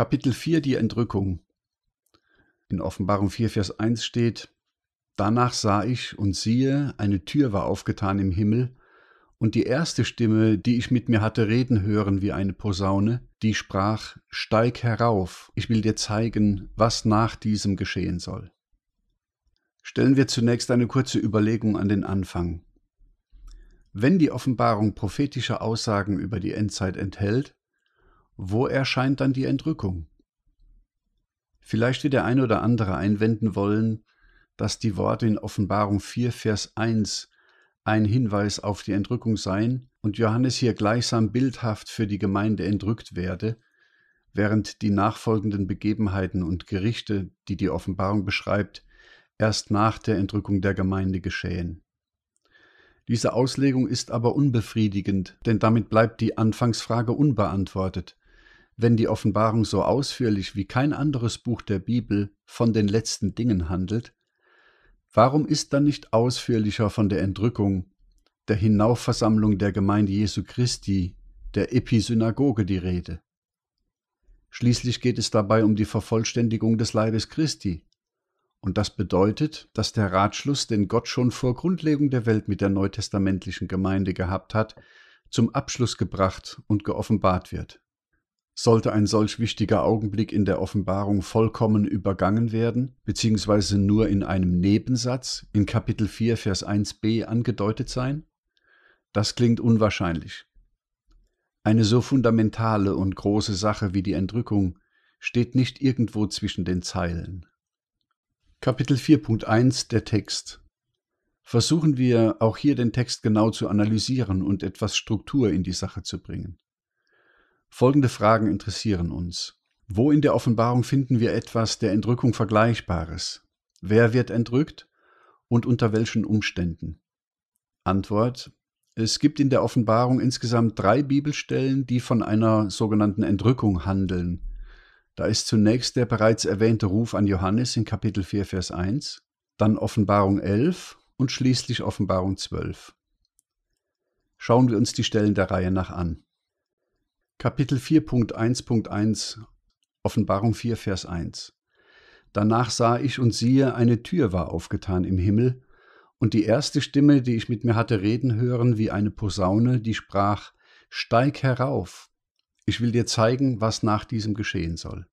Kapitel 4 Die Entrückung. In Offenbarung 4, Vers 1 steht, Danach sah ich und siehe, eine Tür war aufgetan im Himmel, und die erste Stimme, die ich mit mir hatte reden hören wie eine Posaune, die sprach, Steig herauf, ich will dir zeigen, was nach diesem geschehen soll. Stellen wir zunächst eine kurze Überlegung an den Anfang. Wenn die Offenbarung prophetische Aussagen über die Endzeit enthält, wo erscheint dann die Entrückung? Vielleicht wird der eine oder andere einwenden wollen, dass die Worte in Offenbarung 4, Vers 1 ein Hinweis auf die Entrückung seien und Johannes hier gleichsam bildhaft für die Gemeinde entrückt werde, während die nachfolgenden Begebenheiten und Gerichte, die die Offenbarung beschreibt, erst nach der Entrückung der Gemeinde geschehen. Diese Auslegung ist aber unbefriedigend, denn damit bleibt die Anfangsfrage unbeantwortet. Wenn die Offenbarung so ausführlich wie kein anderes Buch der Bibel von den letzten Dingen handelt, warum ist dann nicht ausführlicher von der Entrückung, der Hinaufversammlung der Gemeinde Jesu Christi, der Episynagoge die Rede? Schließlich geht es dabei um die Vervollständigung des Leibes Christi, und das bedeutet, dass der Ratschluss, den Gott schon vor Grundlegung der Welt mit der neutestamentlichen Gemeinde gehabt hat, zum Abschluss gebracht und geoffenbart wird. Sollte ein solch wichtiger Augenblick in der Offenbarung vollkommen übergangen werden, beziehungsweise nur in einem Nebensatz in Kapitel 4, Vers 1b angedeutet sein? Das klingt unwahrscheinlich. Eine so fundamentale und große Sache wie die Entrückung steht nicht irgendwo zwischen den Zeilen. Kapitel 4.1 Der Text. Versuchen wir auch hier den Text genau zu analysieren und etwas Struktur in die Sache zu bringen. Folgende Fragen interessieren uns. Wo in der Offenbarung finden wir etwas der Entrückung Vergleichbares? Wer wird entrückt und unter welchen Umständen? Antwort. Es gibt in der Offenbarung insgesamt drei Bibelstellen, die von einer sogenannten Entrückung handeln. Da ist zunächst der bereits erwähnte Ruf an Johannes in Kapitel 4, Vers 1, dann Offenbarung 11 und schließlich Offenbarung 12. Schauen wir uns die Stellen der Reihe nach an. Kapitel 4.1.1 Offenbarung 4, Vers 1 Danach sah ich und siehe, eine Tür war aufgetan im Himmel, und die erste Stimme, die ich mit mir hatte reden hören, wie eine Posaune, die sprach, Steig herauf, ich will dir zeigen, was nach diesem geschehen soll.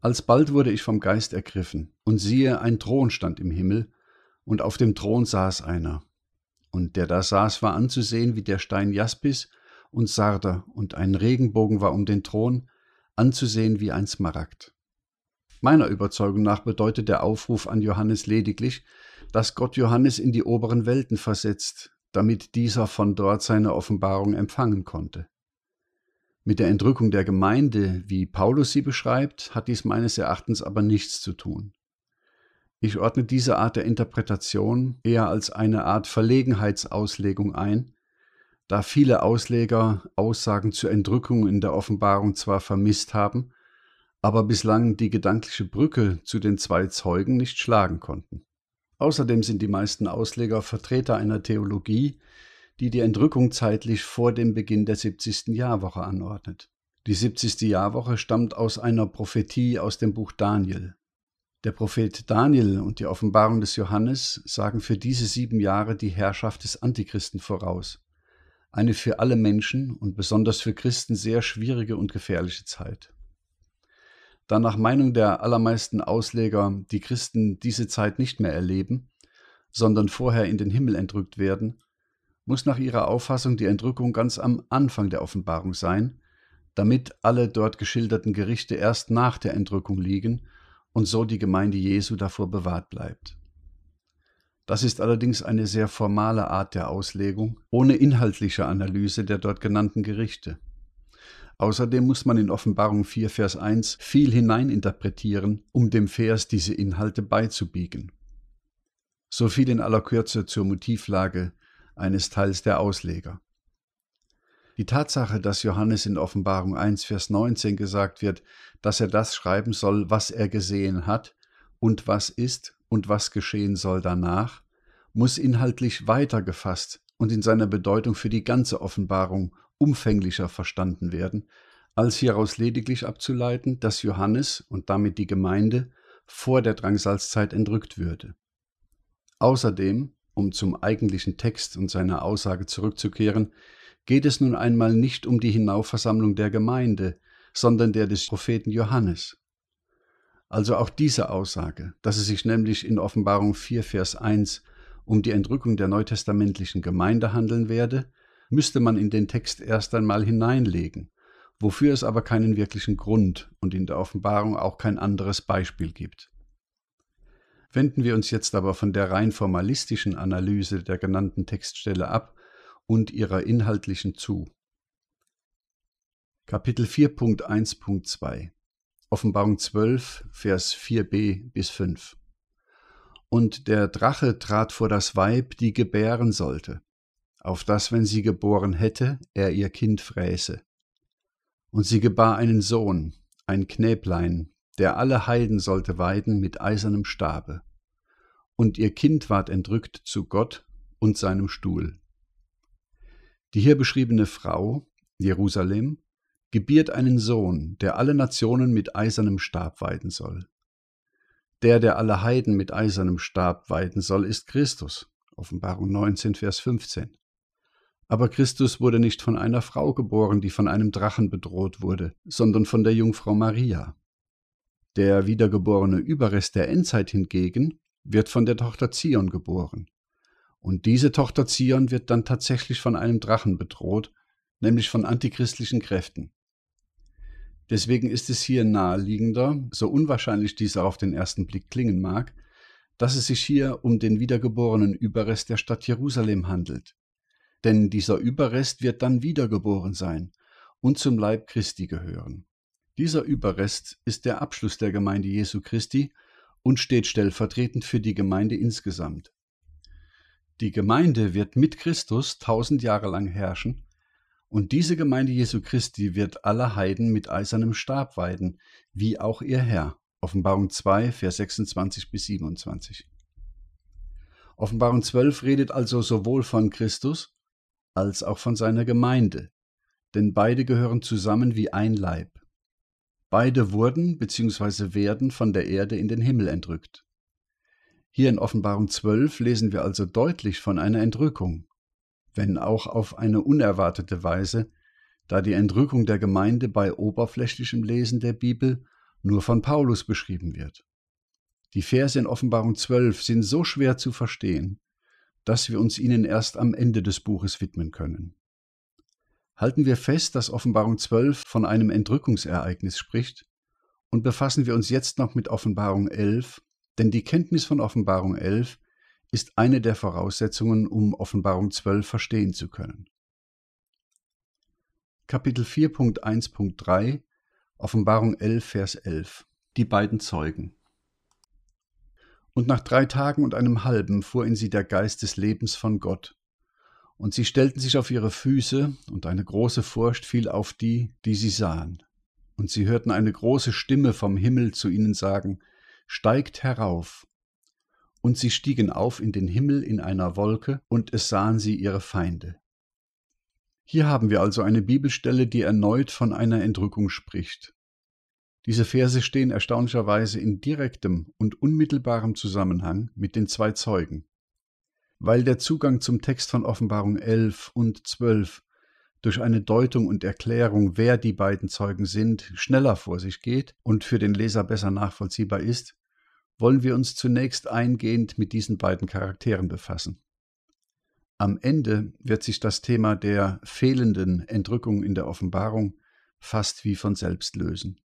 Alsbald wurde ich vom Geist ergriffen, und siehe, ein Thron stand im Himmel, und auf dem Thron saß einer. Und der da saß, war anzusehen wie der Stein Jaspis und Sarder, und ein Regenbogen war um den Thron, anzusehen wie ein Smaragd. Meiner Überzeugung nach bedeutet der Aufruf an Johannes lediglich, dass Gott Johannes in die oberen Welten versetzt, damit dieser von dort seine Offenbarung empfangen konnte. Mit der Entrückung der Gemeinde, wie Paulus sie beschreibt, hat dies meines Erachtens aber nichts zu tun. Ich ordne diese Art der Interpretation eher als eine Art Verlegenheitsauslegung ein, da viele Ausleger Aussagen zur Entrückung in der Offenbarung zwar vermisst haben, aber bislang die gedankliche Brücke zu den zwei Zeugen nicht schlagen konnten. Außerdem sind die meisten Ausleger Vertreter einer Theologie, die die Entrückung zeitlich vor dem Beginn der 70. Jahrwoche anordnet. Die 70. Jahrwoche stammt aus einer Prophetie aus dem Buch Daniel. Der Prophet Daniel und die Offenbarung des Johannes sagen für diese sieben Jahre die Herrschaft des Antichristen voraus. Eine für alle Menschen und besonders für Christen sehr schwierige und gefährliche Zeit. Da nach Meinung der allermeisten Ausleger die Christen diese Zeit nicht mehr erleben, sondern vorher in den Himmel entrückt werden, muss nach ihrer Auffassung die Entrückung ganz am Anfang der Offenbarung sein, damit alle dort geschilderten Gerichte erst nach der Entrückung liegen und so die Gemeinde Jesu davor bewahrt bleibt. Das ist allerdings eine sehr formale Art der Auslegung, ohne inhaltliche Analyse der dort genannten Gerichte. Außerdem muss man in Offenbarung 4, Vers 1 viel hineininterpretieren, um dem Vers diese Inhalte beizubiegen. So viel in aller Kürze zur Motivlage eines Teils der Ausleger. Die Tatsache, dass Johannes in Offenbarung 1, Vers 19 gesagt wird, dass er das schreiben soll, was er gesehen hat und was ist und was geschehen soll danach, muss inhaltlich weiter gefasst und in seiner Bedeutung für die ganze Offenbarung umfänglicher verstanden werden, als hieraus lediglich abzuleiten, dass Johannes und damit die Gemeinde vor der Drangsalzzeit entrückt würde. Außerdem, um zum eigentlichen Text und seiner Aussage zurückzukehren, geht es nun einmal nicht um die Hinaufversammlung der Gemeinde, sondern der des Propheten Johannes. Also auch diese Aussage, dass es sich nämlich in Offenbarung 4, Vers 1 um die Entrückung der neutestamentlichen Gemeinde handeln werde, müsste man in den Text erst einmal hineinlegen, wofür es aber keinen wirklichen Grund und in der Offenbarung auch kein anderes Beispiel gibt. Wenden wir uns jetzt aber von der rein formalistischen Analyse der genannten Textstelle ab und ihrer inhaltlichen zu. Kapitel 4.1.2 Offenbarung 12, Vers 4b bis 5 Und der Drache trat vor das Weib, die gebären sollte, auf das, wenn sie geboren hätte, er ihr Kind fräße. Und sie gebar einen Sohn, ein Knäblein, der alle Heiden sollte weiden mit eisernem Stabe. Und ihr Kind ward entrückt zu Gott und seinem Stuhl. Die hier beschriebene Frau, Jerusalem, gebiert einen Sohn, der alle Nationen mit eisernem Stab weiden soll. Der, der alle Heiden mit eisernem Stab weiden soll, ist Christus. Offenbarung 19, Vers 15. Aber Christus wurde nicht von einer Frau geboren, die von einem Drachen bedroht wurde, sondern von der Jungfrau Maria. Der wiedergeborene Überrest der Endzeit hingegen wird von der Tochter Zion geboren. Und diese Tochter Zion wird dann tatsächlich von einem Drachen bedroht, nämlich von antichristlichen Kräften. Deswegen ist es hier naheliegender, so unwahrscheinlich dies auf den ersten Blick klingen mag, dass es sich hier um den wiedergeborenen Überrest der Stadt Jerusalem handelt, denn dieser Überrest wird dann wiedergeboren sein und zum Leib Christi gehören. Dieser Überrest ist der Abschluss der Gemeinde Jesu Christi und steht stellvertretend für die Gemeinde insgesamt. Die Gemeinde wird mit Christus tausend Jahre lang herrschen, und diese Gemeinde Jesu Christi wird alle Heiden mit eisernem Stab weiden, wie auch ihr Herr. Offenbarung 2, Vers 26 bis 27. Offenbarung 12 redet also sowohl von Christus als auch von seiner Gemeinde, denn beide gehören zusammen wie ein Leib. Beide wurden bzw. werden von der Erde in den Himmel entrückt. Hier in Offenbarung 12 lesen wir also deutlich von einer Entrückung, wenn auch auf eine unerwartete Weise, da die Entrückung der Gemeinde bei oberflächlichem Lesen der Bibel nur von Paulus beschrieben wird. Die Verse in Offenbarung 12 sind so schwer zu verstehen, dass wir uns ihnen erst am Ende des Buches widmen können. Halten wir fest, dass Offenbarung 12 von einem Entrückungsereignis spricht und befassen wir uns jetzt noch mit Offenbarung 11, denn die Kenntnis von Offenbarung 11 ist eine der Voraussetzungen, um Offenbarung 12 verstehen zu können. Kapitel 4.1.3 Offenbarung 11, Vers 11 Die beiden Zeugen und nach drei Tagen und einem halben fuhr in sie der Geist des Lebens von Gott. Und sie stellten sich auf ihre Füße, und eine große Furcht fiel auf die, die sie sahen. Und sie hörten eine große Stimme vom Himmel zu ihnen sagen, Steigt herauf. Und sie stiegen auf in den Himmel in einer Wolke, und es sahen sie ihre Feinde. Hier haben wir also eine Bibelstelle, die erneut von einer Entrückung spricht. Diese Verse stehen erstaunlicherweise in direktem und unmittelbarem Zusammenhang mit den zwei Zeugen. Weil der Zugang zum Text von Offenbarung 11 und 12 durch eine Deutung und Erklärung, wer die beiden Zeugen sind, schneller vor sich geht und für den Leser besser nachvollziehbar ist, wollen wir uns zunächst eingehend mit diesen beiden Charakteren befassen. Am Ende wird sich das Thema der fehlenden Entrückung in der Offenbarung fast wie von selbst lösen.